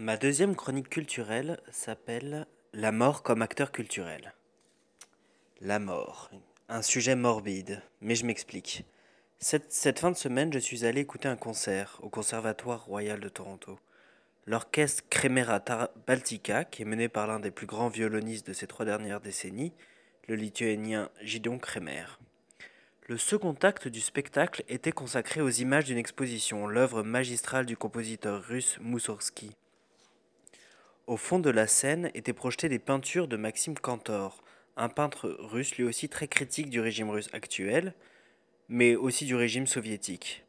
Ma deuxième chronique culturelle s'appelle La mort comme acteur culturel. La mort, un sujet morbide, mais je m'explique. Cette, fin de semaine, je suis allé écouter un concert au Conservatoire royal de Toronto. L'orchestre Cremerata Baltica, qui est mené par l'un des plus grands violonistes de ces trois dernières décennies, le lituanien Gideon Kremer. Le second acte du spectacle était consacré aux images d'une exposition, l'œuvre magistrale du compositeur russe Moussorgsky. Au fond de la scène étaient projetées des peintures de Maxime Cantor, un peintre russe lui aussi très critique du régime russe actuel, mais aussi du régime soviétique.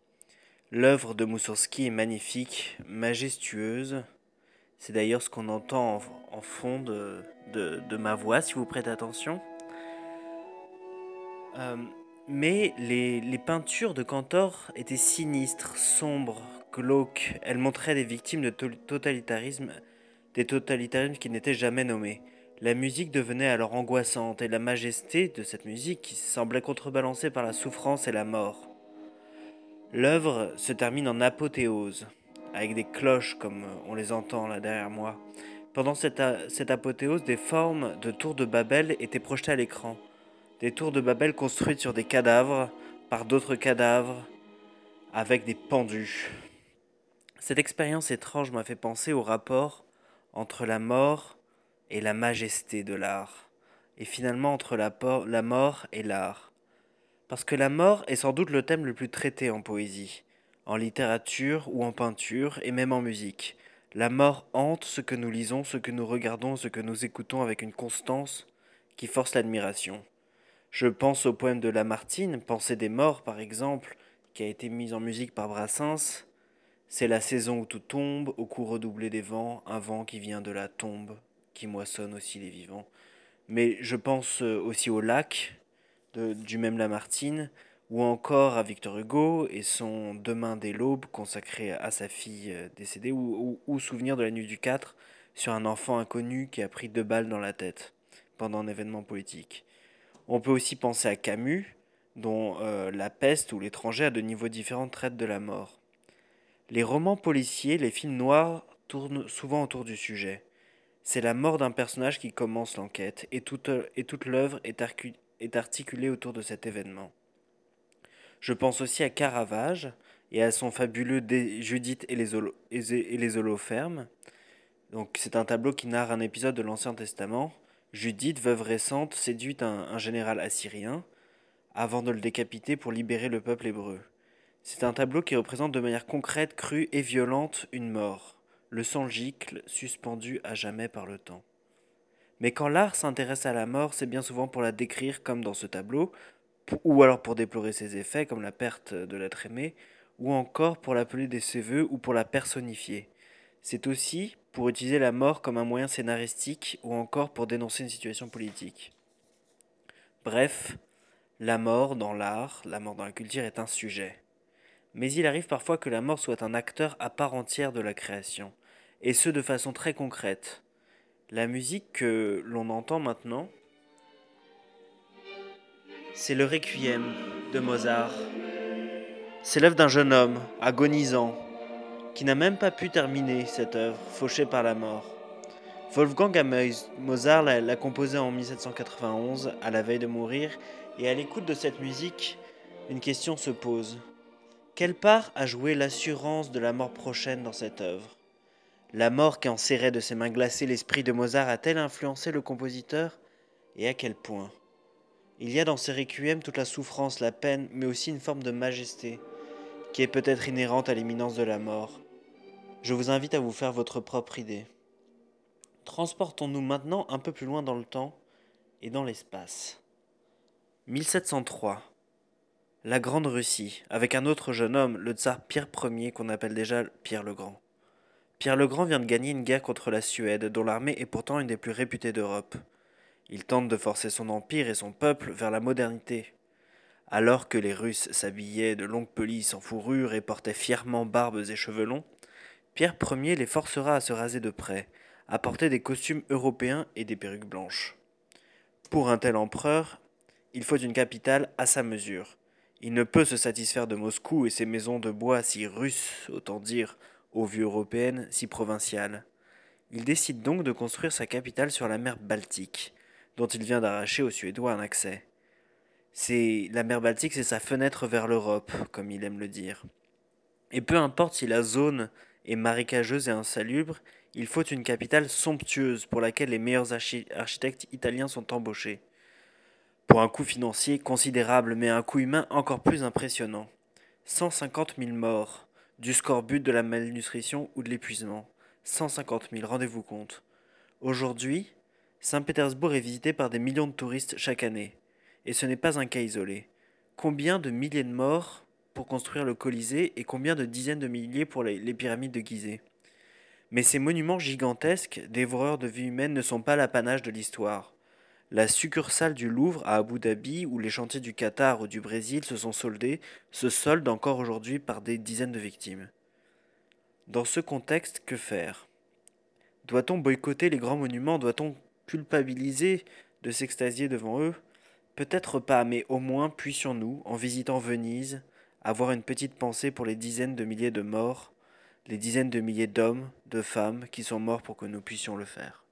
L'œuvre de Moussorgsky est magnifique, majestueuse. C'est d'ailleurs ce qu'on entend en, fond de, de, ma voix, si vous prêtez attention. Euh, mais les, les, peintures de Cantor étaient sinistres, sombres, glauques. Elles montraient des victimes de totalitarisme, des totalitarismes qui n'étaient jamais nommés. La musique devenait alors angoissante et la majesté de cette musique semblait contrebalancée par la souffrance et la mort. L'œuvre se termine en apothéose, avec des cloches comme on les entend là derrière moi. Pendant cette, cette apothéose, des formes de tours de Babel étaient projetées à l'écran des tours de Babel construites sur des cadavres, par d'autres cadavres, avec des pendus. Cette expérience étrange m'a fait penser au rapport entre la mort et la majesté de l'art, et finalement entre la, mort et l'art. Parce que la mort est sans doute le thème le plus traité en poésie, en littérature ou en peinture, et même en musique. La mort hante ce que nous lisons, ce que nous regardons, ce que nous écoutons avec une constance qui force l'admiration. Je pense au poème de Lamartine, Pensée des morts par exemple, qui a été mis en musique par Brassens. C'est la saison où tout tombe, au coup redoublé des vents, un vent qui vient de la tombe, qui moissonne aussi les vivants. Mais je pense euh, aussi au lac, du même Lamartine, ou encore à Victor Hugo et son Demain des l'aube consacré à sa fille euh, décédée, ou, ou, Souvenir de la nuit du 4 sur un enfant inconnu qui a pris deux balles dans la tête pendant un événement politique. On peut aussi penser à Camus, dont euh, La peste ou L'étranger à de niveaux différents traite de la mort. Les romans policiers, les films noirs tournent souvent autour du sujet. C'est la mort d'un personnage qui commence l'enquête, et toute, et l'œuvre est, articulée autour de cet événement. Je pense aussi à Caravage et à son fabuleux Judith et les, holofermes. C'est un tableau qui narre un épisode de l'Ancien Testament Judith, veuve récente, séduit un, général assyrien avant de le décapiter pour libérer le peuple hébreu. C'est un tableau qui représente de manière concrète, crue et violente une mort, le sang gicle, suspendu à jamais par le temps. Mais quand l'art s'intéresse à la mort, c'est bien souvent pour la décrire comme dans ce tableau, ou alors pour déplorer ses effets comme la perte de l'être aimé, ou encore pour l'appeler de ses ou pour la personnifier. C'est aussi pour utiliser la mort comme un moyen scénaristique ou encore pour dénoncer une situation politique. Bref, la mort dans l'art, la mort dans la culture est un sujet. Mais il arrive parfois que la mort soit un acteur à part entière de la création, et ce de façon très concrète. La musique que l'on entend maintenant, c'est le Requiem de Mozart. C'est l'œuvre d'un jeune homme, agonisant, qui n'a même pas pu terminer cette œuvre, fauchée par la mort. Wolfgang Amadeus Mozart l'a composée en 1791, à la veille de mourir, et à l'écoute de cette musique, une question se pose. Quelle part a joué l'assurance de la mort prochaine dans cette œuvre? La mort qui enserrait de ses mains glacées l'esprit de Mozart a-t-elle influencé le compositeur? Et à quel point? Il y a dans ces requiem toute la souffrance, la peine, mais aussi une forme de majesté, qui est peut-être inhérente à l'imminence de la mort. Je vous invite à vous faire votre propre idée. Transportons-nous maintenant un peu plus loin dans le temps et dans l'espace. 1703. La Grande Russie, avec un autre jeune homme, le tsar Pierre Ier qu'on appelle déjà Pierre le Grand. Pierre le Grand vient de gagner une guerre contre la Suède, dont l'armée est pourtant une des plus réputées d'Europe. Il tente de forcer son empire et son peuple vers la modernité. Alors que les Russes s'habillaient de longues pelisses en fourrure et portaient fièrement barbes et cheveux longs, Pierre Ier les forcera à se raser de près, à porter des costumes européens et des perruques blanches. Pour un tel empereur, il faut une capitale à sa mesure. Il ne peut se satisfaire de Moscou et ses maisons de bois si russes, autant dire, aux vues européennes, si provinciales. Il décide donc de construire sa capitale sur la mer Baltique, dont il vient d'arracher aux Suédois un accès. C'est la mer Baltique, c'est sa fenêtre vers l'Europe, comme il aime le dire. Et peu importe si la zone est marécageuse et insalubre, il faut une capitale somptueuse pour laquelle les meilleurs architectes italiens sont embauchés. Pour un coût financier considérable, mais un coût humain encore plus impressionnant. 150 000 morts, du scorbut, de la malnutrition ou de l'épuisement. 150 000, rendez-vous compte. Aujourd'hui, Saint-Pétersbourg est visité par des millions de touristes chaque année. Et ce n'est pas un cas isolé. Combien de milliers de morts pour construire le Colisée et combien de dizaines de milliers pour les, pyramides de Gizeh? Mais ces monuments gigantesques, dévoreurs de vie humaine, ne sont pas l'apanage de l'histoire. La succursale du Louvre à Abu Dhabi, où les chantiers du Qatar ou du Brésil se sont soldés, se soldent encore aujourd'hui par des dizaines de victimes. Dans ce contexte, que faire? Doit-on boycotter les grands monuments? Doit-on culpabiliser de s'extasier devant eux? Peut-être pas, mais au moins puissions-nous, en visitant Venise, avoir une petite pensée pour les dizaines de milliers de morts, les dizaines de milliers d'hommes, de femmes qui sont morts pour que nous puissions le faire.